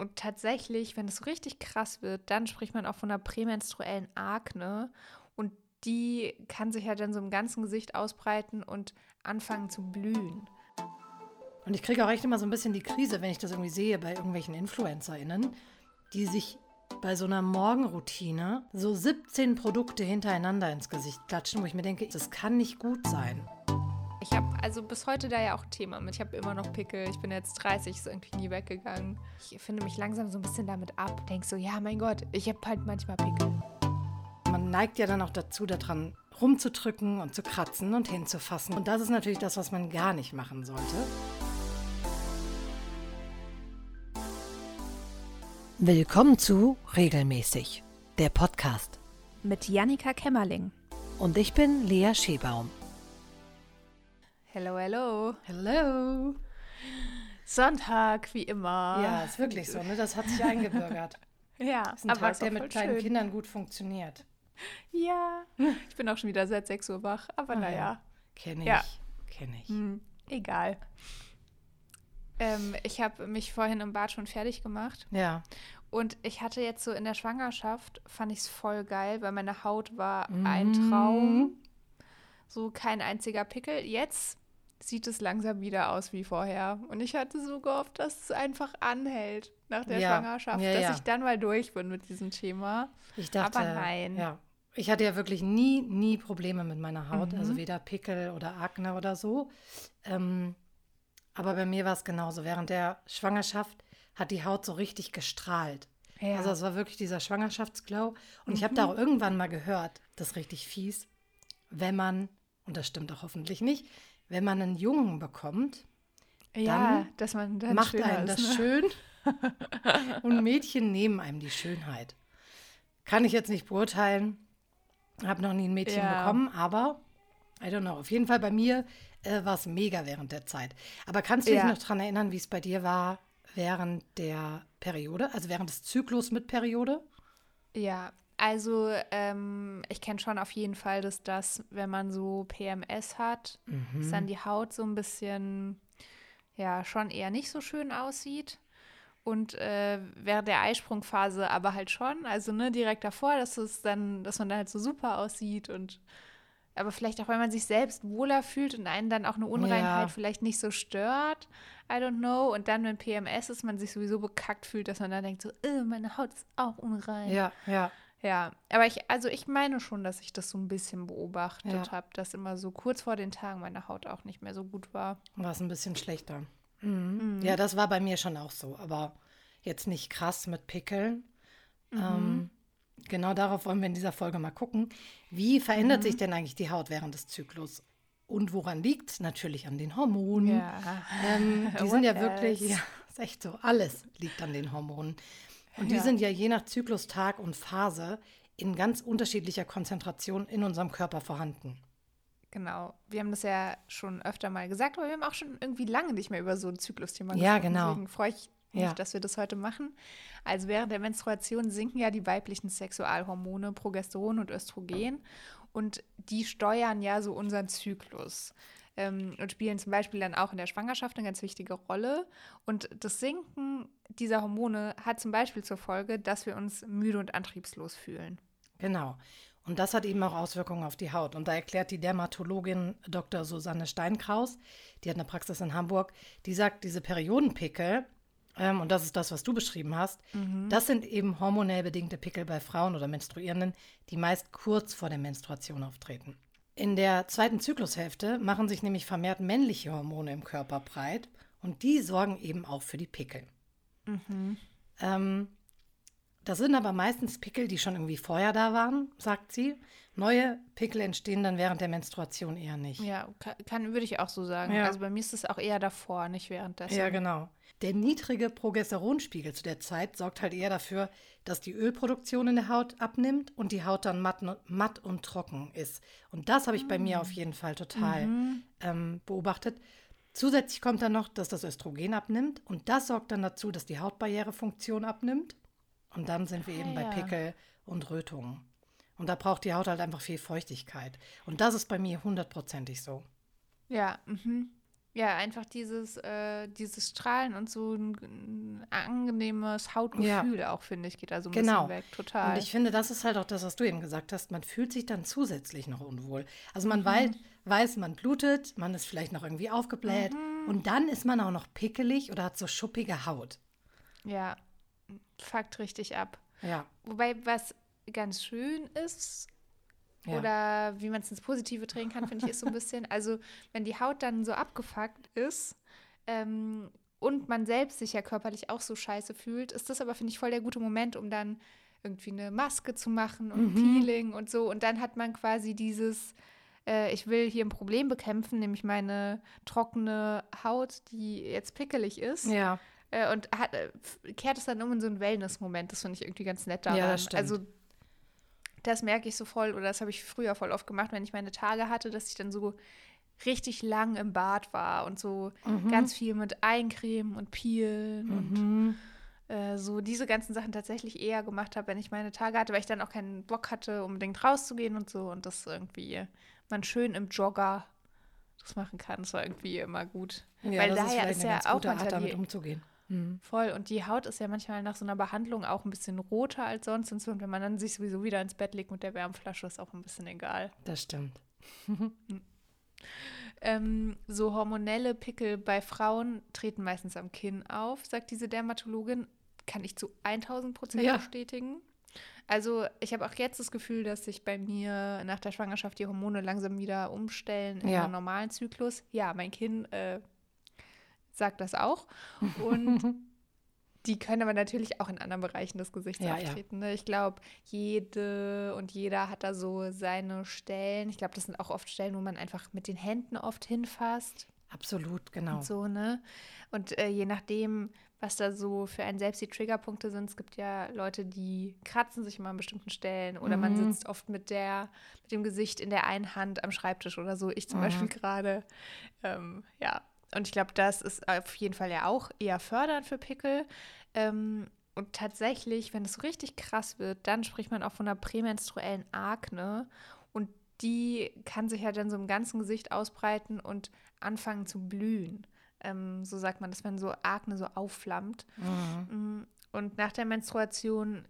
Und tatsächlich, wenn es so richtig krass wird, dann spricht man auch von einer prämenstruellen Akne. Und die kann sich ja dann so im ganzen Gesicht ausbreiten und anfangen zu blühen. Und ich kriege auch echt immer so ein bisschen die Krise, wenn ich das irgendwie sehe bei irgendwelchen InfluencerInnen, die sich bei so einer Morgenroutine so 17 Produkte hintereinander ins Gesicht klatschen, wo ich mir denke, das kann nicht gut sein. Ich habe also bis heute da ja auch ein Thema mit. Ich habe immer noch Pickel. Ich bin jetzt 30, ist irgendwie nie weggegangen. Ich finde mich langsam so ein bisschen damit ab. Denk so, ja, mein Gott, ich habe halt manchmal Pickel. Man neigt ja dann auch dazu, daran rumzudrücken und zu kratzen und hinzufassen. Und das ist natürlich das, was man gar nicht machen sollte. Willkommen zu Regelmäßig, der Podcast. Mit Jannika Kämmerling. Und ich bin Lea Schebaum. Hello, hello. Hello. Sonntag, wie immer. Ja, ist wirklich so, ne? Das hat sich eingebürgert. ja, Das ist ein aber Tag, der mit kleinen schön. Kindern gut funktioniert. Ja, ich bin auch schon wieder seit 6 Uhr wach, aber Ah, naja, ja. Kenne ich. Ja. Kenne ich. hm, egal. Ähm, ich habe mich vorhin im Bad schon fertig gemacht Ja. und ich hatte jetzt so in der Schwangerschaft, fand ich es voll geil, weil meine Haut war Mhm. ein Traum. So kein einziger Pickel. Jetzt sieht es langsam wieder aus wie vorher. Und ich hatte so gehofft, dass es einfach anhält nach der Ja, Schwangerschaft, ja, dass ja. ich dann mal durch bin mit diesem Thema. Ich dachte, Aber nein. Ja. Ich hatte ja wirklich nie, nie Probleme mit meiner Haut, Mhm. also weder Pickel oder Akne oder so. Ähm, aber bei mir war es genauso. Während der Schwangerschaft hat die Haut so richtig gestrahlt. Ja. Also es war wirklich dieser Schwangerschaftsglow. Und ich habe Mhm. da auch irgendwann mal gehört, das ist richtig fies, wenn man, und das stimmt auch hoffentlich nicht, wenn man einen Jungen bekommt, ja, dass man dann macht einem ist, das ne? schön und Mädchen nehmen einem die Schönheit. Kann ich jetzt nicht beurteilen. Habe noch nie ein Mädchen Ja. bekommen, aber I don't know. Auf jeden Fall bei mir äh, war es mega während der Zeit. Aber kannst du dich Ja. noch daran erinnern, wie es bei dir war während der Periode, also während des Zyklus mit Periode? Ja, also ähm, ich kenne schon auf jeden Fall, dass das, wenn man so PMS hat, dass Mhm. dann die Haut so ein bisschen, ja, schon eher nicht so schön aussieht. Und äh, während der Eisprungphase aber halt schon, also ne, direkt davor, dass es dann, dass man dann halt so super aussieht und aber vielleicht auch, wenn man sich selbst wohler fühlt und einen dann auch eine Unreinheit Ja. vielleicht nicht so stört. I don't know. Und dann, wenn PMS ist, man sich sowieso bekackt fühlt, dass man dann denkt, so, äh, meine Haut ist auch unrein. Ja, ja. Ja, aber ich, also ich meine schon, dass ich das so ein bisschen beobachtet Ja. habe, dass immer so kurz vor den Tagen meine Haut auch nicht mehr so gut war. War es ein bisschen schlechter. Mhm. Ja, das war bei mir schon auch so, aber jetzt nicht krass mit Pickeln. Ähm, genau darauf wollen wir in dieser Folge mal gucken. Wie verändert sich denn eigentlich die Haut während des Zyklus? Und woran liegt es? Natürlich an den Hormonen. Ja. Ähm, die sind ja wirklich, ja, ist echt so, alles liegt an den Hormonen. Und die Ja. sind ja je nach Zyklustag und Phase in ganz unterschiedlicher Konzentration in unserem Körper vorhanden. Genau. Wir haben das ja schon öfter mal gesagt, aber wir haben auch schon irgendwie lange nicht mehr über so ein Zyklusthema Ja, gesprochen. genau. Deswegen freue ich mich, Ja. dass wir das heute machen. Also während der Menstruation sinken ja die weiblichen Sexualhormone Progesteron und Östrogen und die steuern ja so unseren Zyklus. Ähm, und spielen zum Beispiel dann auch in der Schwangerschaft eine ganz wichtige Rolle. Und das Sinken dieser Hormone hat zum Beispiel zur Folge, dass wir uns müde und antriebslos fühlen. Genau. Und das hat eben auch Auswirkungen auf die Haut. Und da erklärt die Dermatologin Dr. Susanne Steinkraus, die hat eine Praxis in Hamburg, die sagt, diese Periodenpickel, ähm, und das ist das, was du beschrieben hast, das sind eben hormonell bedingte Pickel bei Frauen oder Menstruierenden, die meist kurz vor der Menstruation auftreten. In der zweiten Zyklushälfte machen sich nämlich vermehrt männliche Hormone im Körper breit und die sorgen eben auch für die Pickel. Ähm, das sind aber meistens Pickel, die schon irgendwie vorher da waren, sagt sie. Neue Pickel entstehen dann während der Menstruation eher nicht. Ja, kann, kann würde ich auch so sagen. Ja. Also bei mir ist es auch eher davor, nicht währenddessen. Ja, genau. Der niedrige Progesteronspiegel zu der Zeit sorgt halt eher dafür, dass die Ölproduktion in der Haut abnimmt und die Haut dann matt, matt und trocken ist. Und das habe ich bei mir auf jeden Fall total ähm, beobachtet. Zusätzlich kommt dann noch, dass das Östrogen abnimmt und das sorgt dann dazu, dass die Hautbarrierefunktion abnimmt. Und dann sind wir eben bei ja. Pickel und Rötungen. Und da braucht die Haut halt einfach viel Feuchtigkeit. Und das ist bei mir hundertprozentig so. Ja, mhm. Ja, einfach dieses, äh, dieses Strahlen und so ein, angenehmes Hautgefühl auch, finde ich, geht da so ein Genau. bisschen weg. Total. Und ich finde, das ist halt auch das, was du eben gesagt hast. Man fühlt sich dann zusätzlich noch unwohl. Also Mhm. man weiß, weiß, man blutet, man ist vielleicht noch irgendwie aufgebläht Mhm. und dann ist man auch noch pickelig oder hat so schuppige Haut. ja, fuckt richtig ab. Ja. Wobei, was ganz schön ist, ja. oder wie man es ins Positive drehen kann, finde ich, ist so ein bisschen, also wenn die Haut dann so abgefuckt ist ähm, und man selbst sich ja körperlich auch so scheiße fühlt, ist das aber, finde ich, voll der gute Moment, um dann irgendwie eine Maske zu machen und Mhm. Peeling und so. Und dann hat man quasi dieses, äh, ich will hier ein Problem bekämpfen, nämlich meine trockene Haut, die jetzt pickelig ist. ja. Äh, und hat, äh, kehrt es dann um in so einen Wellness-Moment. Das finde ich irgendwie ganz nett daran. Ja, das stimmt. Also das merke ich so voll, oder das habe ich früher voll oft gemacht, wenn ich meine Tage hatte, dass ich dann so richtig lang im Bad war und so ganz viel mit Eincremen und Peelen und Mhm. äh, so diese ganzen Sachen tatsächlich eher gemacht habe, wenn ich meine Tage hatte, weil ich dann auch keinen Bock hatte, unbedingt rauszugehen und so und das irgendwie man schön im Jogger das machen kann. Das war irgendwie immer gut. Ja, weil daher ist eine ja auch Art, damit umzugehen. Mhm. Voll. Und die Haut ist ja manchmal nach so einer Behandlung auch ein bisschen roter als sonst und so. Und wenn man dann sich sowieso wieder ins Bett legt mit der Wärmflasche, ist auch ein bisschen egal. Das stimmt. Ähm, so hormonelle Pickel bei Frauen treten meistens am Kinn auf, sagt diese Dermatologin. Kann ich zu 1000 Prozent Ja. bestätigen. Also ich habe auch jetzt das Gefühl, dass sich bei mir nach der Schwangerschaft die Hormone langsam wieder umstellen in Ja. einen normalen Zyklus. Ja, mein Kinn äh, sagt das auch. Und die können aber natürlich auch in anderen Bereichen des Gesichts Ja, ja. auftreten. Ne? Ich glaube, jede und jeder hat da so seine Stellen. Ich glaube, das sind auch oft Stellen, wo man einfach mit den Händen oft hinfasst Absolut, genau. und so, ne? Und äh, je nachdem, was da so für einen selbst die Triggerpunkte sind, es gibt ja Leute, die kratzen sich immer an bestimmten Stellen oder man Mhm. sitzt oft mit der, mit dem Gesicht in der einen Hand am Schreibtisch oder so. Ich zum Mhm. Beispiel gerade, ähm, ja. Und ich glaube, das ist auf jeden Fall ja auch eher fördernd für Pickel. Ähm, und tatsächlich, wenn es so richtig krass wird, dann spricht man auch von einer prämenstruellen Akne. Und die kann sich ja dann so im ganzen Gesicht ausbreiten und anfangen zu blühen. Ähm, so sagt man das, wenn so Akne so aufflammt. Mhm. Mm, Und nach der Menstruation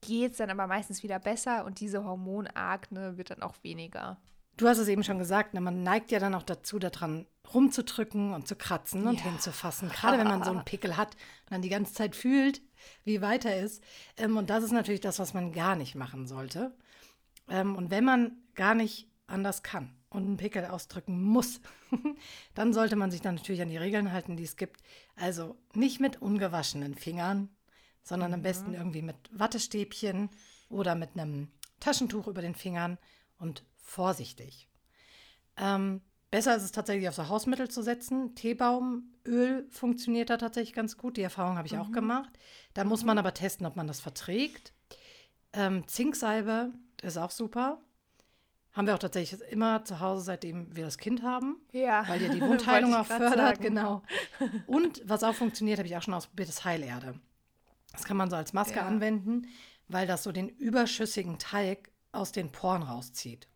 geht es dann aber meistens wieder besser und diese Hormonakne wird dann auch weniger. Du hast es eben schon gesagt, ne, man neigt ja dann auch dazu, daran rumzudrücken und zu kratzen und Ja. hinzufassen. Gerade wenn man so einen Pickel hat und dann die ganze Zeit fühlt, wie weit er ist. Ähm, und das ist natürlich das, was man gar nicht machen sollte. Ähm, und wenn man gar nicht anders kann und einen Pickel ausdrücken muss, dann sollte man sich dann natürlich an die Regeln halten, die es gibt. Also nicht mit ungewaschenen Fingern, sondern am besten irgendwie mit Wattestäbchen oder mit einem Taschentuch über den Fingern und vorsichtig. Ähm, besser ist es tatsächlich auf so Hausmittel zu setzen. Teebaumöl funktioniert da tatsächlich ganz gut. Die Erfahrung habe ich auch gemacht. Da muss man aber testen, ob man das verträgt. Ähm, Zinksalbe ist auch super. Haben wir auch tatsächlich immer zu Hause, seitdem wir das Kind haben, Ja, weil ja die Wundheilung auch fördert. sagen. Genau. Und was auch funktioniert, habe ich auch schon ausprobiert, ist Heilerde. Das kann man so als Maske Ja. anwenden, weil das so den überschüssigen Talg aus den Poren rauszieht.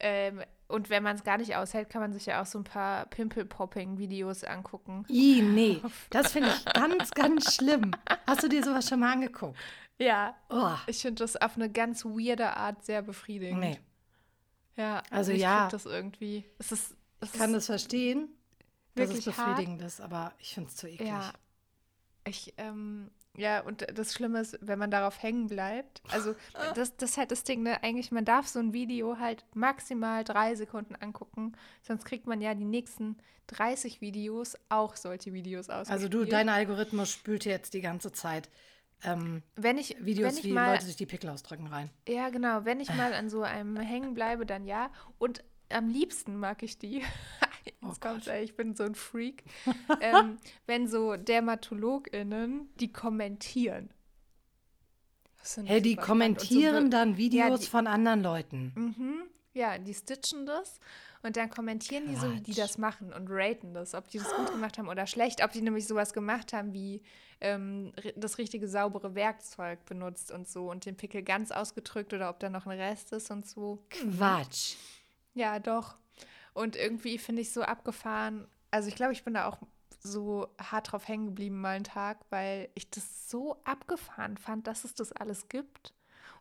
Ähm, und wenn man es gar nicht aushält, kann man sich ja auch so ein paar Pimple-Popping-Videos angucken. I, nee, das finde ich ganz, ganz schlimm. Hast du dir sowas schon mal angeguckt? Ja, Oh, ich finde das auf eine ganz weirde Art sehr befriedigend. nee, Ja, Also ich ja. das irgendwie. Es ist, es ich kann das verstehen, dass es wirklich hart. befriedigend ist, aber ich finde es zu eklig. Ja. Ich, ähm, ja, und das Schlimme ist, wenn man darauf hängen bleibt. Also, das, das ist halt das Ding, ne? Eigentlich, man darf so ein Video halt maximal drei Sekunden angucken, sonst kriegt man ja die nächsten 30 Videos auch solche Videos aus. Also du, dein Algorithmus spült jetzt die ganze Zeit ähm, wenn ich, Videos, wenn ich wie mal, Leute sich die Pickel ausdrücken rein. Ja, genau. Wenn ich mal an so einem hängen bleibe, dann ja. Und am liebsten mag ich die. Jetzt Oh kommt's, ey, ich bin so ein Freak. ähm, wenn so DermatologInnen die kommentieren. Finde Hey, die so kommentieren be- dann Videos die- von anderen Leuten. Mhm. Ja, die stitchen das und dann kommentieren die so, wie die Quatsch. das machen und raten das, ob die das gut gemacht haben oder schlecht, ob die nämlich sowas gemacht haben wie ähm, das richtige saubere Werkzeug benutzt und so und den Pickel ganz ausgedrückt oder ob da noch ein Rest ist und so. Quatsch. Ja, doch. Und irgendwie finde ich so abgefahren, Also ich glaube, ich bin da auch so hart drauf hängen geblieben mal einen Tag, weil ich das so abgefahren fand, dass es das alles gibt.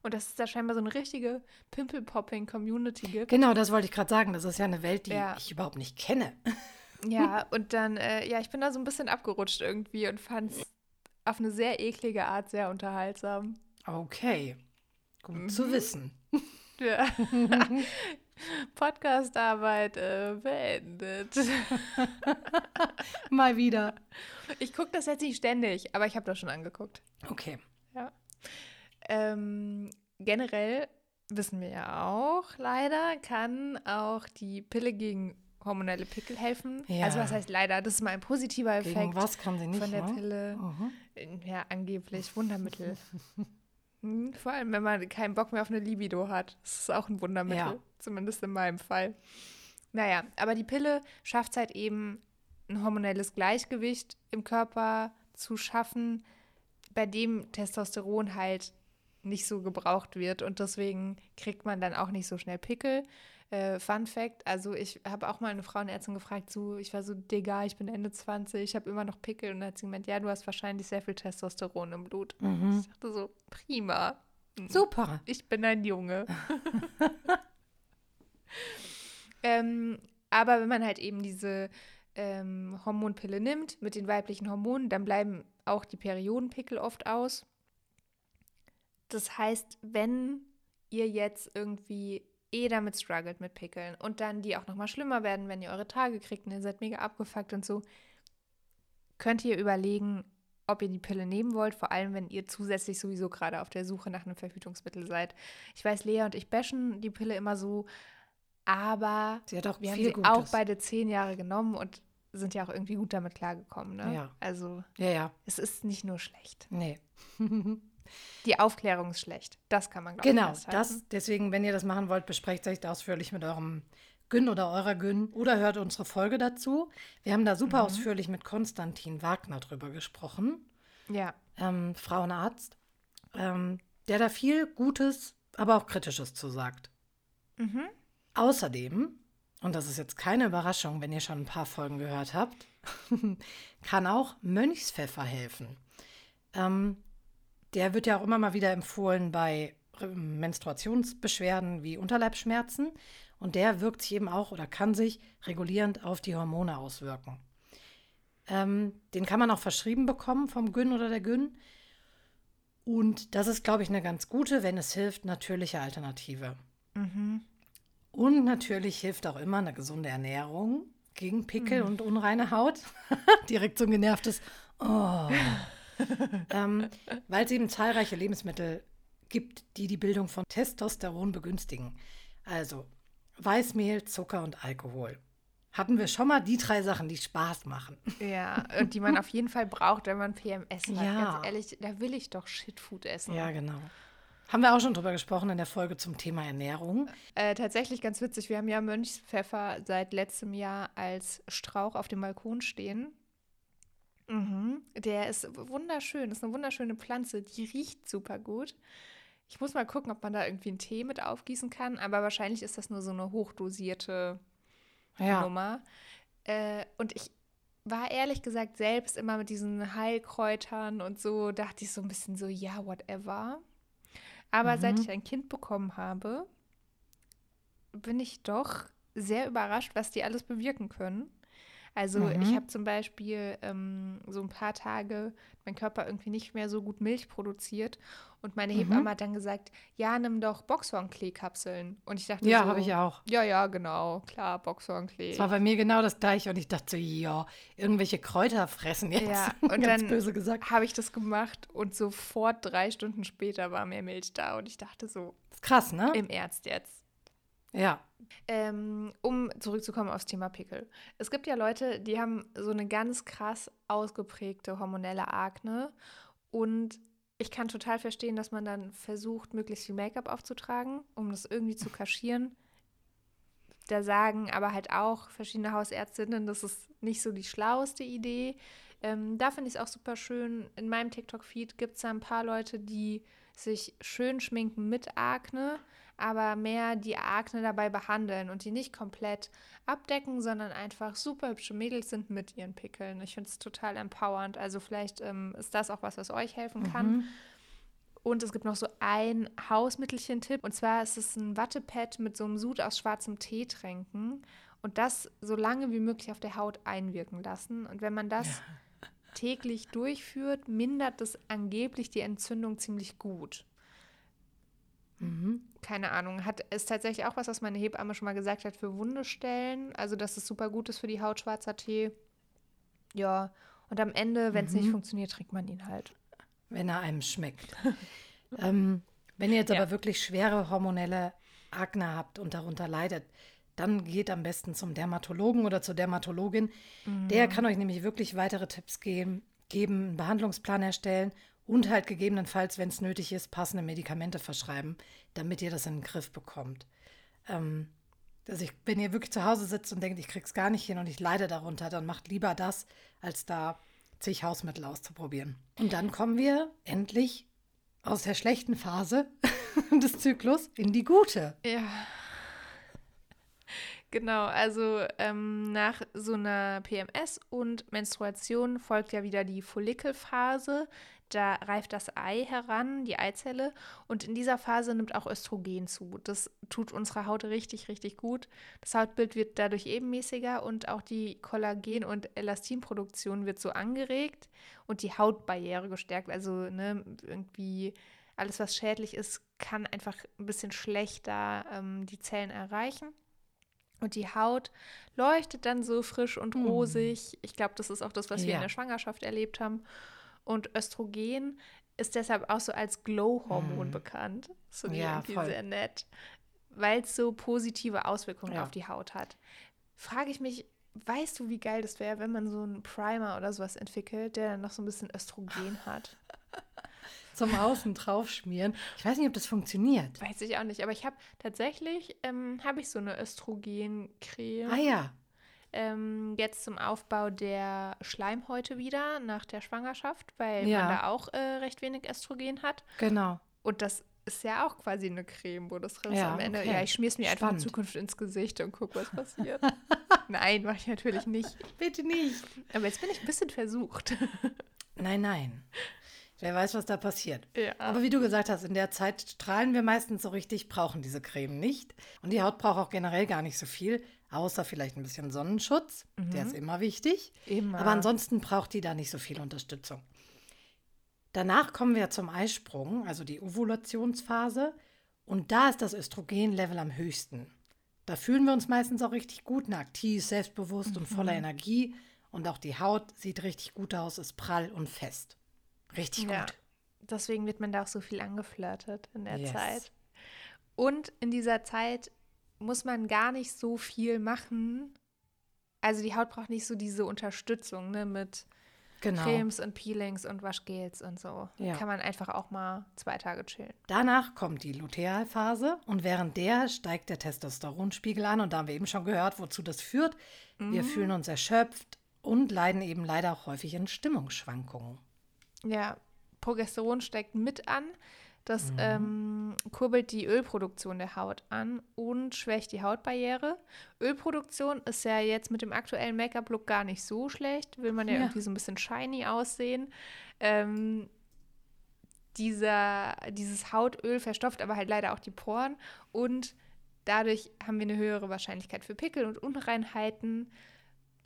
Und dass es da scheinbar so eine richtige Pimple-Popping-Community gibt. Genau, das wollte ich gerade sagen. Das ist ja eine Welt, die Ja. ich überhaupt nicht kenne. Ja, und dann, äh, ja, ich bin da so ein bisschen abgerutscht irgendwie und fand es auf eine sehr eklige Art sehr unterhaltsam. Okay, gut Mhm. zu wissen. Ja. Podcastarbeit äh, beendet. Mal wieder. Ich gucke das jetzt nicht ständig, aber ich habe das schon angeguckt. Okay. Ja. Ähm, generell wissen wir ja auch, leider kann auch die Pille gegen hormonelle Pickel helfen. Ja. Also was heißt leider? Das ist mal ein positiver Effekt Gegen was kann sie nicht, von der ne? Pille. Mhm. Ja, angeblich Wundermittel. Hm, Vor allem, wenn man keinen Bock mehr auf eine Libido hat. Das ist auch ein Wundermittel. Ja. Zumindest in meinem Fall. Naja, aber die Pille schafft es halt eben, ein hormonelles Gleichgewicht im Körper zu schaffen, bei dem Testosteron halt nicht so gebraucht wird. Und deswegen kriegt man dann auch nicht so schnell Pickel. Äh, Fun Fact, also ich habe auch mal eine Frauenärztin gefragt, so, ich war so, Digga, ich bin Ende 20, ich habe immer noch Pickel. Und dann hat sie gemeint, ja, du hast wahrscheinlich sehr viel Testosteron im Blut. Mhm. Ich dachte so, prima. Super. Ich bin ein Junge. ähm, aber wenn man halt eben diese ähm, Hormonpille nimmt mit den weiblichen Hormonen, dann bleiben auch die Periodenpickel oft aus. Das heißt, wenn ihr jetzt irgendwie eh damit struggelt mit Pickeln und dann die auch nochmal schlimmer werden, wenn ihr eure Tage kriegt und ihr seid mega abgefuckt und so, könnt ihr überlegen, ob ihr die Pille nehmen wollt, vor allem wenn ihr zusätzlich sowieso gerade auf der Suche nach einem Verhütungsmittel seid. Ich weiß, Lea und ich bashen die Pille immer so, aber Sie hat auch wir haben sie Gutes. auch beide zehn Jahre genommen und sind ja auch irgendwie gut damit klargekommen. Ne? Ja. Also ja, ja. es ist nicht nur schlecht. Nee. Die Aufklärung ist schlecht. Das kann man, glaube ich, Genau, das, deswegen, wenn ihr das machen wollt, besprecht euch ausführlich mit eurem Gün oder eurer Gün oder hört unsere Folge dazu. Wir haben da super Mhm. ausführlich mit Konstantin Wagner drüber gesprochen, Ja, ähm, Frauenarzt, ähm, der da viel Gutes, aber auch Kritisches zu sagt. Mhm. Außerdem, und das ist jetzt keine Überraschung, wenn ihr schon ein paar Folgen gehört habt, kann auch Mönchspfeffer helfen. Ähm, der wird ja auch immer mal wieder empfohlen bei Menstruationsbeschwerden wie Unterleibsschmerzen. Und der wirkt sich eben auch oder kann sich regulierend auf die Hormone auswirken. Ähm, den kann man auch verschrieben bekommen vom Gyn oder der Gyn. Und das ist, glaube ich, eine ganz gute, wenn es hilft, natürliche Alternative. Und natürlich hilft auch immer eine gesunde Ernährung gegen Pickel und unreine Haut. Direkt so ein genervtes Oh. ähm, weil es eben zahlreiche Lebensmittel gibt, die die Bildung von Testosteron begünstigen. Also Weißmehl, Zucker und Alkohol. Hatten wir schon mal die drei Sachen, die Spaß machen. ja. Und die man auf jeden Fall braucht, wenn man PMS hat. Ja. Ganz ehrlich, da will ich doch Shitfood essen. Ja, genau. Haben wir auch schon drüber gesprochen in der Folge zum Thema Ernährung. Äh, tatsächlich ganz witzig. Wir haben ja Mönchspfeffer seit letztem Jahr als Strauch auf dem Balkon stehen. Mhm. Der ist wunderschön. Ist eine wunderschöne Pflanze. Die riecht super gut. Ich muss mal gucken, ob man da irgendwie einen Tee mit aufgießen kann. Aber wahrscheinlich ist das nur so eine hochdosierte Ja, Nummer. Äh, und ich war ehrlich gesagt selbst immer mit diesen Heilkräutern und so, dachte ich so ein bisschen so, ja, whatever. Aber seit ich ein Kind bekommen habe, bin ich doch sehr überrascht, was die alles bewirken können. Also ich habe zum Beispiel ähm, so ein paar Tage mein Körper irgendwie nicht mehr so gut Milch produziert und meine Hebamme hat dann gesagt, ja, nimm doch Boxhornklee-Kapseln. Und ich dachte ja so, habe ich auch. ja, ja, genau, klar, Boxhornklee. Es war bei mir genau das gleiche und ich dachte so, ja, irgendwelche Kräuter fressen jetzt. Ja, und Ganz dann böse gesagt. habe ich das gemacht und sofort drei Stunden später war mehr Milch da und ich dachte so, ist krass, ne? im Ernst jetzt. Ja. Ähm, um zurückzukommen aufs Thema Pickel. Es gibt ja Leute, die haben so eine ganz krass ausgeprägte hormonelle Akne und ich kann total verstehen, dass man dann versucht, möglichst viel Make-up aufzutragen, um das irgendwie zu kaschieren. Da sagen aber halt auch verschiedene Hausärztinnen, das ist nicht so die schlauste Idee. Ähm, da finde ich es auch super schön. In meinem TikTok-Feed gibt es da ein paar Leute, die sich schön schminken mit Akne, aber mehr die Akne dabei behandeln und die nicht komplett abdecken, sondern einfach super hübsche Mädels sind mit ihren Pickeln. Ich finde es total empowernd. Also vielleicht ähm, ist das auch was, was euch helfen kann. Mhm. Und es gibt noch so ein Hausmittelchen-Tipp. Und zwar ist es ein Wattepad mit so einem Sud aus schwarzem Tee tränken und das so lange wie möglich auf der Haut einwirken lassen. Und wenn man das ja. täglich durchführt, mindert das angeblich die Entzündung ziemlich gut. Mhm. Keine Ahnung. Hat ist tatsächlich auch was, was meine Hebamme schon mal gesagt hat für Wundestellen. Also, dass es super gut ist für die Haut, schwarzer Tee. Ja. Und am Ende, wenn es mhm. nicht funktioniert, trinkt man ihn halt. Wenn er einem schmeckt. ähm, wenn ihr jetzt ja. aber wirklich schwere hormonelle Akne habt und darunter leidet, dann geht am besten zum Dermatologen oder zur Dermatologin. Mhm. Der kann euch nämlich wirklich weitere Tipps geben, geben, einen Behandlungsplan erstellen und halt gegebenenfalls, wenn es nötig ist, passende Medikamente verschreiben, damit ihr das in den Griff bekommt. Ähm, also ich, wenn ihr wirklich zu Hause sitzt und denkt, ich krieg's gar nicht hin und ich leide darunter, dann macht lieber das, als da zig Hausmittel auszuprobieren. Und dann kommen wir endlich aus der schlechten Phase des Zyklus in die gute. Ja. Genau, also ähm, nach so einer PMS und Menstruation folgt ja wieder die Follikelphase. Da reift das Ei heran, die Eizelle, und in dieser Phase nimmt auch Östrogen zu. Das tut unserer Haut richtig, richtig gut. Das Hautbild wird dadurch ebenmäßiger und auch die Kollagen- und Elastinproduktion wird so angeregt und die Hautbarriere gestärkt. Also ne, irgendwie alles, was schädlich ist, kann einfach ein bisschen schlechter ähm, die Zellen erreichen. Und die Haut leuchtet dann so frisch und hm. rosig. Ich glaube, das ist auch das, was wir in der Schwangerschaft erlebt haben. Und Östrogen ist deshalb auch so als Glow-Hormon mm. bekannt. So ja, irgendwie voll. sehr nett, weil es so positive Auswirkungen ja. auf die Haut hat. Frage ich mich, weißt du, wie geil das wäre, wenn man so einen Primer oder sowas entwickelt, der dann noch so ein bisschen Östrogen hat? Zum Außen draufschmieren. Ich weiß nicht, ob das funktioniert. Weiß ich auch nicht, aber ich habe tatsächlich ähm, habe ich so eine Östrogencreme. Ah ja ähm, jetzt zum Aufbau der Schleimhäute wieder nach der Schwangerschaft, weil ja. man da auch äh, recht wenig Östrogen hat. Genau. Und das ist ja auch quasi eine Creme, wo das ja, am Ende. Okay. Ja, ich schmier es mir Spannend. einfach in Zukunft ins Gesicht und gucke, was passiert. nein, mache ich natürlich nicht. Bitte nicht. Aber jetzt bin ich ein bisschen versucht. nein, nein. Wer weiß, was da passiert. Ja. Aber wie du gesagt hast, in der Zeit strahlen wir meistens so richtig, brauchen diese Creme nicht. Und die Haut braucht auch generell gar nicht so viel. Außer vielleicht ein bisschen Sonnenschutz, mhm. der ist immer wichtig. Immer. Aber ansonsten braucht die da nicht so viel Unterstützung. Danach kommen wir zum Eisprung, also die Ovulationsphase. Und da ist das Östrogenlevel am höchsten. Da fühlen wir uns meistens auch richtig gut, aktiv, selbstbewusst mhm. und voller mhm. Energie. Und auch die Haut sieht richtig gut aus, ist prall und fest. Richtig ja. gut. Deswegen wird man da auch so viel angeflirtet in der yes. Zeit. Und in dieser Zeit muss man gar nicht so viel machen. Also die Haut braucht nicht so diese Unterstützung ne, mit genau. Cremes und Peelings und Waschgels und so. Ja. Kann man einfach auch mal zwei Tage chillen. Danach kommt die Lutealphase und während der steigt der Testosteronspiegel an und da haben wir eben schon gehört, wozu das führt. Mhm. Wir fühlen uns erschöpft und leiden eben leider auch häufig in Stimmungsschwankungen. Ja, Progesteron steigt mit an. Das mhm. ähm, kurbelt die Ölproduktion der Haut an und schwächt die Hautbarriere. Ölproduktion ist ja jetzt mit dem aktuellen Make-up-Look gar nicht so schlecht. Will man ja, ja, irgendwie so ein bisschen shiny aussehen. Ähm, dieser, dieses Hautöl verstopft aber halt leider auch die Poren und dadurch haben wir eine höhere Wahrscheinlichkeit für Pickel und Unreinheiten.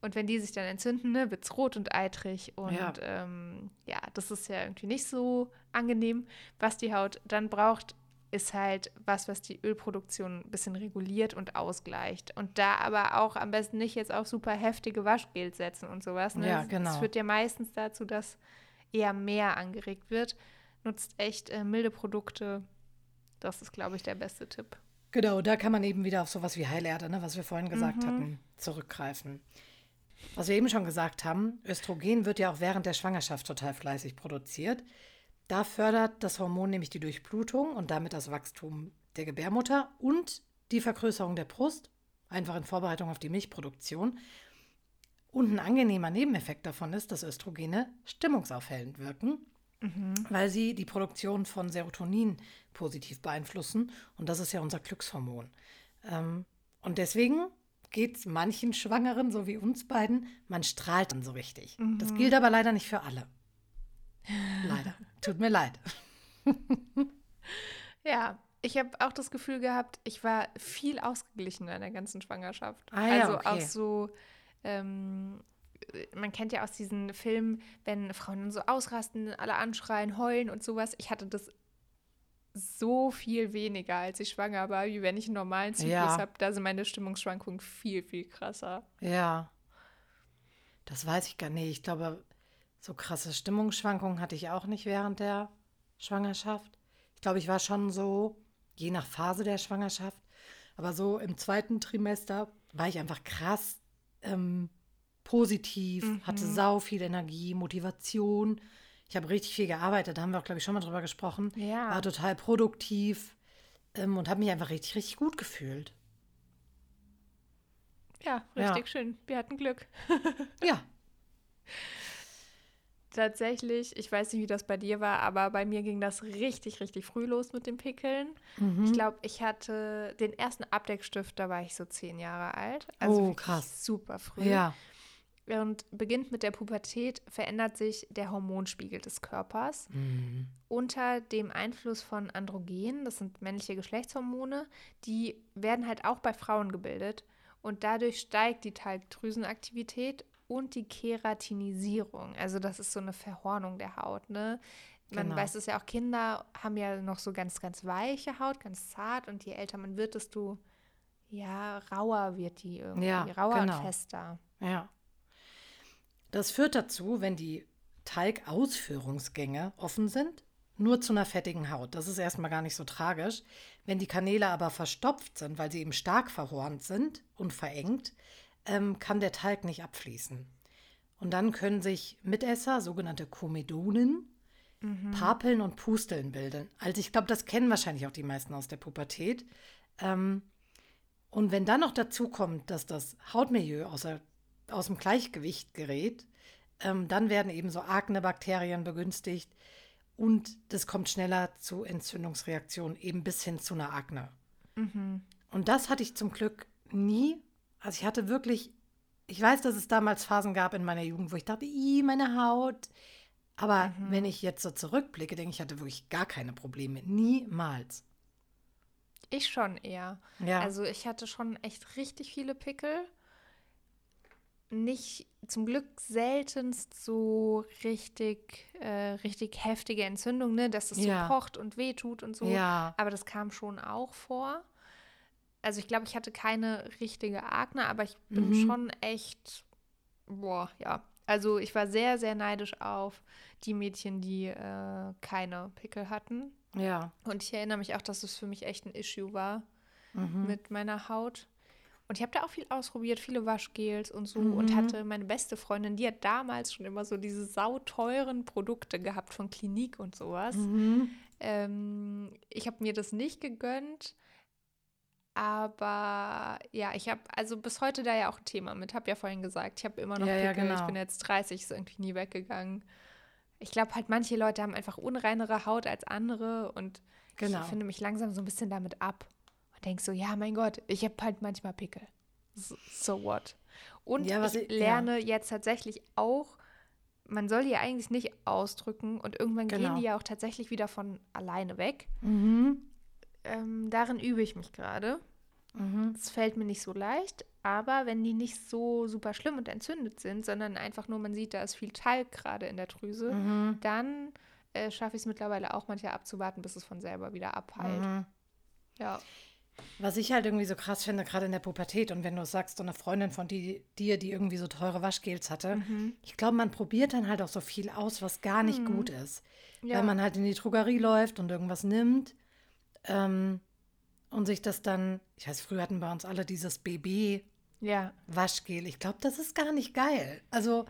Und wenn die sich dann entzünden, ne, wird es rot und eitrig. Und ja. Ähm, ja, das ist ja irgendwie nicht so angenehm. Was die Haut dann braucht, ist halt was, was die Ölproduktion ein bisschen reguliert und ausgleicht. Und da aber auch am besten nicht jetzt auf super heftige Waschgel setzen und sowas. Ne? Ja, genau. Das führt ja meistens dazu, dass eher mehr angeregt wird. Nutzt echt äh, milde Produkte. Das ist, glaube ich, der beste Tipp. Genau, da kann man eben wieder auf sowas wie Heilerde, ne, was wir vorhin gesagt mhm. hatten, zurückgreifen. Was wir eben schon gesagt haben, Östrogen wird ja auch während der Schwangerschaft total fleißig produziert. Da fördert das Hormon nämlich die Durchblutung und damit das Wachstum der Gebärmutter und die Vergrößerung der Brust, einfach in Vorbereitung auf die Milchproduktion. Und ein angenehmer Nebeneffekt davon ist, dass Östrogene stimmungsaufhellend wirken weil sie die Produktion von Serotonin positiv beeinflussen. Und das ist ja unser Glückshormon. Ähm, und deswegen geht es manchen Schwangeren, so wie uns beiden, man strahlt dann so richtig. Das gilt aber leider nicht für alle. Leider. Tut mir leid. Ja, ich habe auch das Gefühl gehabt, ich war viel ausgeglichener in der ganzen Schwangerschaft. Ah ja, also okay. auch so, ähm, man kennt ja aus diesen Filmen, wenn Frauen so ausrasten, alle anschreien, heulen und sowas. Ich hatte das so viel weniger, als ich schwanger war, wie wenn ich einen normalen Zyklus Ja. habe. Da sind meine Stimmungsschwankungen viel, viel krasser. Ja. Das weiß ich gar nicht. Ich glaube, so krasse Stimmungsschwankungen hatte ich auch nicht während der Schwangerschaft. Ich glaube, ich war schon so, je nach Phase der Schwangerschaft, aber so im zweiten Trimester war ich einfach krass ähm, positiv, hatte sau viel Energie, Motivation. Ich habe richtig viel gearbeitet, da haben wir auch, glaube ich, schon mal drüber gesprochen. Ja. War total produktiv ähm, und habe mich einfach richtig, richtig gut gefühlt. Ja, Ja. richtig schön. Wir hatten Glück. Ja, Tatsächlich, ich weiß nicht, wie das bei dir war, aber bei mir ging das richtig, richtig früh los mit den Pickeln. Mhm. Ich glaube, ich hatte den ersten Abdeckstift, da war ich so zehn Jahre alt. Also Oh, krass. super früh. ja, Und beginnt mit der Pubertät, verändert sich der Hormonspiegel des Körpers. Mhm. Unter dem Einfluss von Androgenen, das sind männliche Geschlechtshormone, die werden halt auch bei Frauen gebildet. Und dadurch steigt die Talgdrüsenaktivität und die Keratinisierung. Also das ist so eine Verhornung der Haut, ne? Man Genau. weiß es ja auch, Kinder haben ja noch so ganz, ganz weiche Haut, ganz zart. Und je älter man wird, desto ja, rauer wird die irgendwie. Ja, rauer genau. und fester. Ja. Das führt dazu, wenn die Talgausführungsgänge offen sind, nur zu einer fettigen Haut. Das ist erstmal gar nicht so tragisch. Wenn die Kanäle aber verstopft sind, weil sie eben stark verhornt sind und verengt, ähm, kann der Talg nicht abfließen. Und dann können sich Mitesser, sogenannte Komedonen, Papeln und Pusteln bilden. Also ich glaube, das kennen wahrscheinlich auch die meisten aus der Pubertät. Ähm, und wenn dann noch dazu kommt, dass das Hautmilieu außer, aus dem Gleichgewicht gerät, ähm, dann werden eben so Akne-Bakterien begünstigt und das kommt schneller zu Entzündungsreaktionen, eben bis hin zu einer Akne. Und das hatte ich zum Glück nie. Also ich hatte wirklich, ich weiß, dass es damals Phasen gab in meiner Jugend, wo ich dachte, i, meine Haut. Aber wenn ich jetzt so zurückblicke, denke ich, ich hatte wirklich gar keine Probleme. Niemals. Ich schon eher. Ja. Also ich hatte schon echt richtig viele Pickel. Nicht, zum Glück seltenst so richtig, äh, richtig heftige Entzündung, ne, dass es Ja. so pocht und wehtut und so. Ja. Aber das kam schon auch vor. Also ich glaube, ich hatte keine richtige Akne, aber ich bin Mhm. schon echt, boah, ja. Also ich war sehr, sehr neidisch auf die Mädchen, die äh, keine Pickel hatten. Ja. Und ich erinnere mich auch, dass es für mich echt ein Issue war Mhm. mit meiner Haut. Und ich habe da auch viel ausprobiert, viele Waschgels und so. Mhm. Und hatte meine beste Freundin, die hat damals schon immer so diese sauteuren Produkte gehabt von Klinik und sowas. Mhm. Ähm, ich habe mir das nicht gegönnt. Aber ja, ich habe also bis heute da ja auch ein Thema mit. Habe ja vorhin gesagt, ich habe immer noch Ja, ja, Pickel. Ich genau. bin jetzt 30, ist irgendwie nie weggegangen. Ich glaube halt, manche Leute haben einfach unreinere Haut als andere und Genau. ich finde mich langsam so ein bisschen damit ab denke so, ja, mein Gott, ich habe halt manchmal Pickel. So, so what? Und Ja, ich ich- ja. lerne jetzt tatsächlich auch, man soll die eigentlich nicht ausdrücken und irgendwann gehen Genau. die ja auch tatsächlich wieder von alleine weg. Mhm. Ähm, darin übe ich mich gerade. Mhm. Es fällt mir nicht so leicht, aber wenn die nicht so super schlimm und entzündet sind, sondern einfach nur man sieht, da ist viel Talg gerade in der Drüse, Mhm. dann äh, schaffe ich es mittlerweile auch manchmal abzuwarten, bis es von selber wieder abheilt. Mhm. Ja. Was ich halt irgendwie so krass finde, gerade in der Pubertät und wenn du sagst, so eine Freundin von die, dir, die irgendwie so teure Waschgels hatte, Mhm. ich glaube, man probiert dann halt auch so viel aus, was gar nicht gut ist. Ja. Weil man halt in die Drogerie läuft und irgendwas nimmt ähm, und sich das dann, ich weiß, früher hatten bei uns alle dieses BB-Waschgel. Ja. Ich glaube, das ist gar nicht geil. Also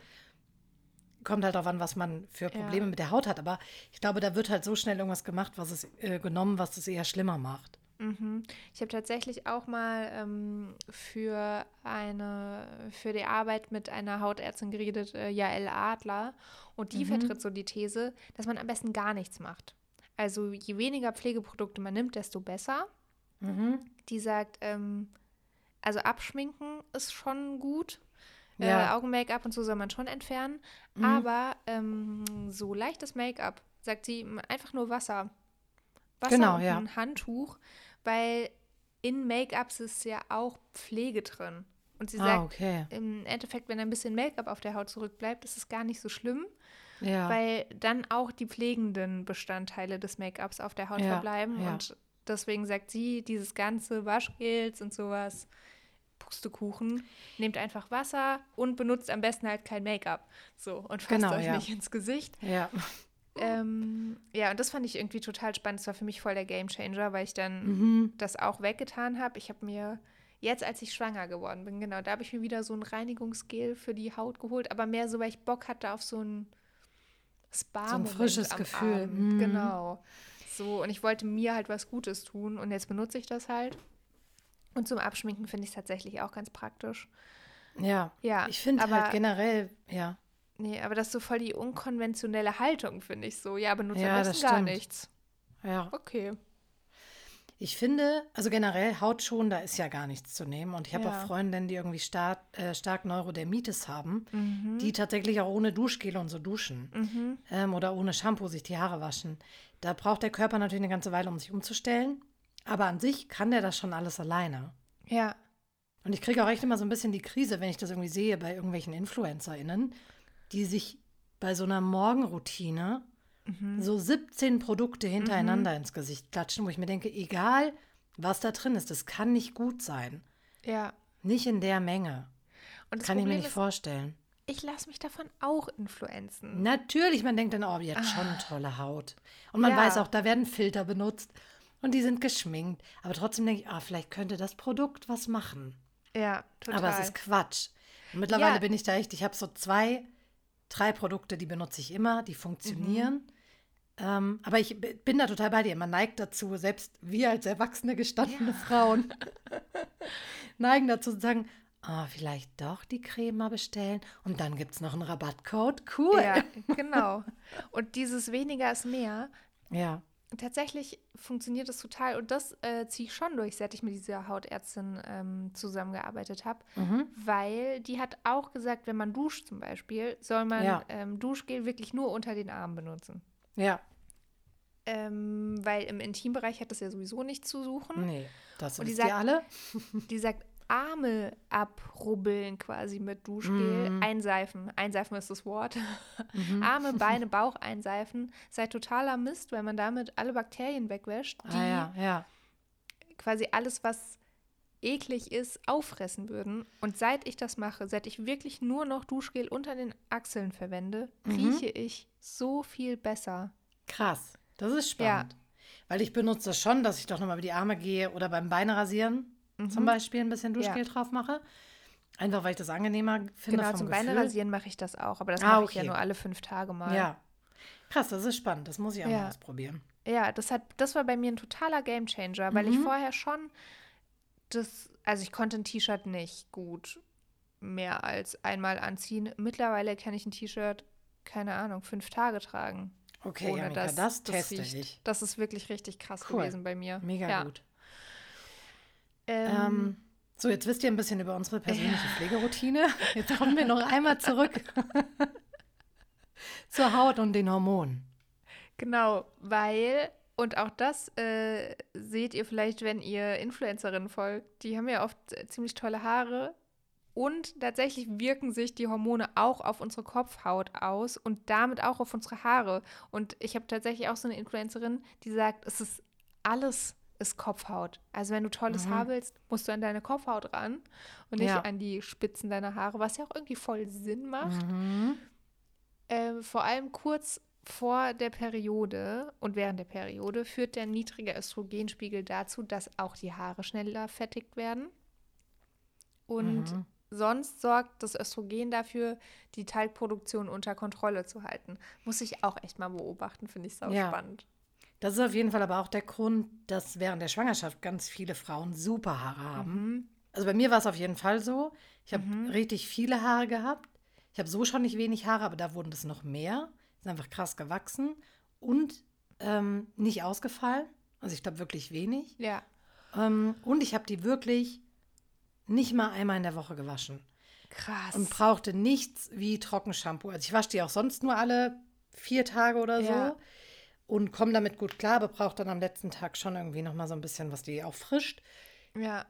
kommt halt darauf an, was man für Probleme Ja. mit der Haut hat. Aber ich glaube, da wird halt so schnell irgendwas gemacht, was es äh, genommen, was es eher schlimmer macht. Mhm. Ich habe tatsächlich auch mal ähm, für eine für die Arbeit mit einer Hautärztin geredet, äh, Jael Adler, und die Mhm. vertritt so die These, dass man am besten gar nichts macht. Also je weniger Pflegeprodukte man nimmt, desto besser. Mhm. Die sagt, ähm, also abschminken ist schon gut. Äh, Ja. Augen-Make-up und so soll man schon entfernen. Mhm. Aber ähm, so leichtes Make-up, sagt sie, einfach nur Wasser. Wasser Genau, und ja. ein Handtuch, weil in Make-ups ist ja auch Pflege drin. Und sie Ah, sagt, okay. im Endeffekt, wenn ein bisschen Make-up auf der Haut zurückbleibt, ist es gar nicht so schlimm, Ja. weil dann auch die pflegenden Bestandteile des Make-ups auf der Haut Ja, verbleiben. ja. Und deswegen sagt sie, dieses ganze Waschgels und sowas, Pustekuchen, nehmt einfach Wasser und benutzt am besten halt kein Make-up. So, und fasst Genau, euch nicht ins Gesicht. ja. Ähm, ja, und das fand ich irgendwie total spannend. Das war für mich voll der Gamechanger, weil ich dann Mhm. das auch weggetan habe. Ich habe mir jetzt, als ich schwanger geworden bin, genau, da habe ich mir wieder so ein Reinigungsgel für die Haut geholt, aber mehr so, weil ich Bock hatte auf so ein spa So ein frisches Gefühl. Mhm. Genau. So, und ich wollte mir halt was Gutes tun und jetzt benutze ich das halt. Und zum Abschminken finde ich es tatsächlich auch ganz praktisch. Ja. Ja, Ich finde halt generell, ja. Nee, aber das ist so voll die unkonventionelle Haltung, finde ich so. Ja, benutze Ja, am das besten gar nichts. Ja. Okay. Ich finde, also generell hautschonender ist ja gar nichts zu nehmen. Und ich habe Ja. auch Freundinnen, die irgendwie stark, äh, stark Neurodermitis haben, Mhm. die tatsächlich auch ohne Duschgel und so duschen. Mhm. Ähm, oder ohne Shampoo sich die Haare waschen. Da braucht der Körper natürlich eine ganze Weile, um sich umzustellen. Aber an sich kann der das schon alles alleine. Ja. Und ich kriege auch echt immer so ein bisschen die Krise, wenn ich das irgendwie sehe bei irgendwelchen InfluencerInnen, die sich bei so einer Morgenroutine Mhm. so 17 Produkte hintereinander ins Gesicht klatschen, wo ich mir denke, egal was da drin ist, das kann nicht gut sein. Ja. Nicht in der Menge. Und das kann ich mir Problem nicht ist, vorstellen. ich lasse mich davon auch influenzen. Natürlich, man denkt dann, oh, die hat schon tolle Haut. Und man Ja. weiß auch, da werden Filter benutzt und die sind geschminkt. Aber trotzdem denke ich, ah, vielleicht könnte das Produkt was machen. Ja, total. Aber es ist Quatsch. Und mittlerweile Ja. bin ich da echt, ich habe so zwei, drei Produkte, die benutze ich immer, die funktionieren. Mhm. Ähm, aber ich bin da total bei dir. Man neigt dazu, selbst wir als erwachsene, gestandene Frauen neigen dazu zu sagen, ah, vielleicht doch die Creme mal bestellen und dann gibt es noch einen Rabattcode. Cool. ja, genau. Und dieses weniger ist mehr. ja. Tatsächlich funktioniert das total und das äh, ziehe ich schon durch, seit ich mit dieser Hautärztin ähm, zusammengearbeitet habe, Mhm. weil die hat auch gesagt, wenn man duscht zum Beispiel, soll man Ja. ähm, Duschgel wirklich nur unter den Armen benutzen. Ja. Ähm, weil im Intimbereich hat das ja sowieso nicht zu suchen. Nee, das Und die sagt- alle. Die sagt, Arme abrubbeln quasi mit Duschgel, Mhm. einseifen. Einseifen ist das Wort. Arme, Beine, Bauch einseifen. Sei totaler Mist, weil man damit alle Bakterien wegwäscht, die Ah, ja, ja. quasi alles, was eklig ist, auffressen würden. Und seit ich das mache, seit ich wirklich nur noch Duschgel unter den Achseln verwende, Mhm. rieche ich so viel besser. Krass. Das ist spannend. Weil ich benutze das schon, dass ich doch nochmal über die Arme gehe oder beim Beinerasieren zum Beispiel ein bisschen Duschgel drauf mache. Einfach weil ich das angenehmer finde Genau, vom zum Gefühl. Beinerasieren mache ich das auch, aber das Ah, mache ich ja okay. nur alle fünf Tage mal. Ja. Krass, das ist spannend. Das muss ich auch Ja. mal ausprobieren. Ja, das hat, das war bei mir ein totaler Gamechanger, weil ich Mhm. vorher schon das, also ich konnte ein T-Shirt nicht gut mehr als einmal anziehen. Mittlerweile kann ich ein T-Shirt, keine Ahnung, fünf Tage tragen. Okay, ohne Janika, dass das teste riecht. ich. Das ist wirklich richtig krass Cool. gewesen bei mir. Mega ja. gut. Ähm, Ähm, so, jetzt wisst ihr ein bisschen über unsere persönliche Pflegeroutine. Jetzt kommen wir noch einmal zurück zur Haut und den Hormonen. Genau, weil, und auch das äh, seht ihr vielleicht, wenn ihr Influencerinnen folgt, die haben ja oft äh, ziemlich tolle Haare. Und tatsächlich wirken sich die Hormone auch auf unsere Kopfhaut aus und damit auch auf unsere Haare. Und ich habe tatsächlich auch so eine Influencerin, die sagt, es ist alles ist Kopfhaut. Also wenn du tolles Haar willst, musst du an deine Kopfhaut ran und nicht Ja. an die Spitzen deiner Haare, was ja auch irgendwie voll Sinn macht. Mhm. Äh, vor allem kurz vor der Periode und während der Periode führt der niedrige Östrogenspiegel dazu, dass auch die Haare schneller fettigt werden. Und Mhm. sonst sorgt das Östrogen dafür, die Talgproduktion unter Kontrolle zu halten. Muss ich auch echt mal beobachten, finde ich sau Ja. spannend. Das ist auf jeden Fall aber auch der Grund, dass während der Schwangerschaft ganz viele Frauen super Haare haben. Mhm. Also bei mir war es auf jeden Fall so. Ich habe richtig viele Haare gehabt. Ich habe so schon nicht wenig Haare, aber da wurden es noch mehr. Ist einfach krass gewachsen und ähm, nicht ausgefallen. Also ich glaube wirklich wenig. Ja. Ähm, und ich habe die wirklich nicht mal einmal in der Woche gewaschen Krass. und brauchte nichts wie Trockenshampoo. Also ich wasche die auch sonst nur alle vier Tage oder so Ja. Und komme damit gut klar, aber brauche dann am letzten Tag schon irgendwie noch mal so ein bisschen, was die auffrischt. ja,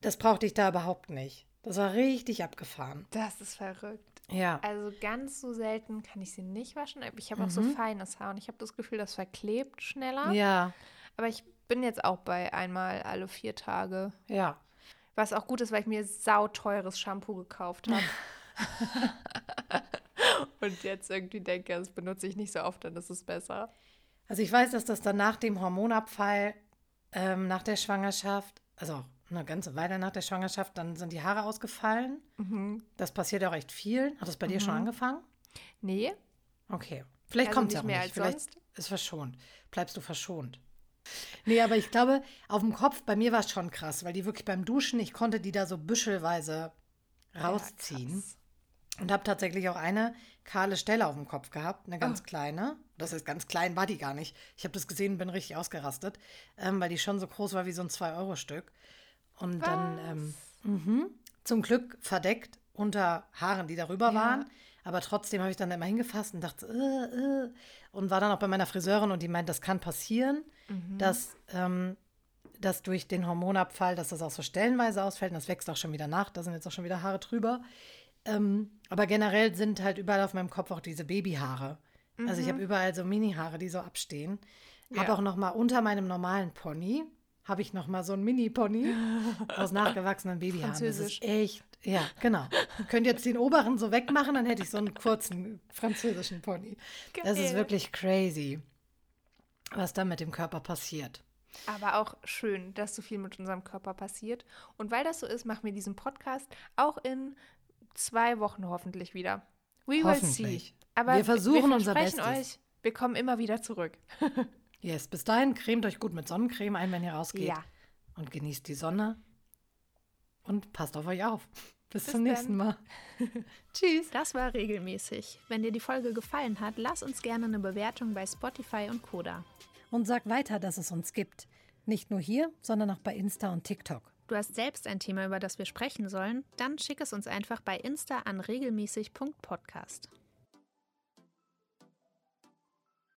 Das brauchte ich da überhaupt nicht. Das war richtig abgefahren. das ist verrückt. Ja. Also ganz so selten kann ich sie nicht waschen. Ich habe auch so feines Haar und ich habe das Gefühl, das verklebt schneller. Ja, Aber ich bin jetzt auch bei einmal alle vier Tage. ja. Was auch gut ist, weil ich mir sauteures Shampoo gekauft habe. und jetzt irgendwie denke, das benutze ich nicht so oft, dann ist es besser. Also ich weiß, dass das dann nach dem Hormonabfall, ähm, nach der Schwangerschaft, also auch eine ganze Weile nach der Schwangerschaft, dann sind die Haare ausgefallen. Mhm. Das passiert auch recht viel. Hat das bei dir schon angefangen? Nee, Okay. Vielleicht Also kommt es nicht auch mehr nicht. als Vielleicht sonst? ist verschont. Bleibst du verschont. Nee, aber ich glaube, auf dem Kopf, bei mir war es schon krass, weil die wirklich beim Duschen, ich konnte die da so büschelweise rausziehen. krass. Und habe tatsächlich auch eine kahle Stelle auf dem Kopf gehabt, eine Oh. ganz kleine. Das ist ganz klein, war die gar nicht. Ich habe das gesehen und bin richtig ausgerastet, ähm, weil die schon so groß war wie so ein 2-Euro-Stück. Und dann ähm, mhm, zum Glück verdeckt unter Haaren, die darüber Ja. waren. Aber trotzdem habe ich dann immer hingefasst und dachte, äh, äh, und war dann auch bei meiner Friseurin und die meint, das kann passieren, Mhm. dass, ähm, dass durch den Hormonabfall, dass das auch so stellenweise ausfällt und das wächst auch schon wieder nach, da sind jetzt auch schon wieder Haare drüber. Ähm, aber generell sind halt überall auf meinem Kopf auch diese Babyhaare. Also ich habe überall so Mini-Haare, die so abstehen. Habe Mhm. Ja. auch noch mal unter meinem normalen Pony habe ich noch mal so ein Mini-Pony aus nachgewachsenen Babyhaaren. Französisch. Das ist echt, ja, genau. Könnt jetzt den oberen so wegmachen, dann hätte ich so einen kurzen französischen Pony. Das ist Geil. wirklich crazy, was da mit dem Körper passiert. Aber auch schön, dass so viel mit unserem Körper passiert. Und weil das so ist, machen wir diesen Podcast auch in zwei Wochen hoffentlich wieder. We will see. Hoffentlich. Aber Wir versuchen wir unser Bestes. euch, wir kommen immer wieder zurück. Yes, bis dahin cremt euch gut mit Sonnencreme ein, wenn ihr rausgeht. Ja. Und genießt die Sonne. Und passt auf euch auf. Bis, Bis zum nächsten dann. Mal. Tschüss. Das war regelmäßig. Wenn dir die Folge gefallen hat, lass uns gerne eine Bewertung bei Spotify und Koda. Und sag weiter, dass es uns gibt. Nicht nur hier, sondern auch bei Insta und TikTok. Du hast selbst ein Thema, über das wir sprechen sollen? Dann schick es uns einfach bei Insta an regelmäßig.podcast.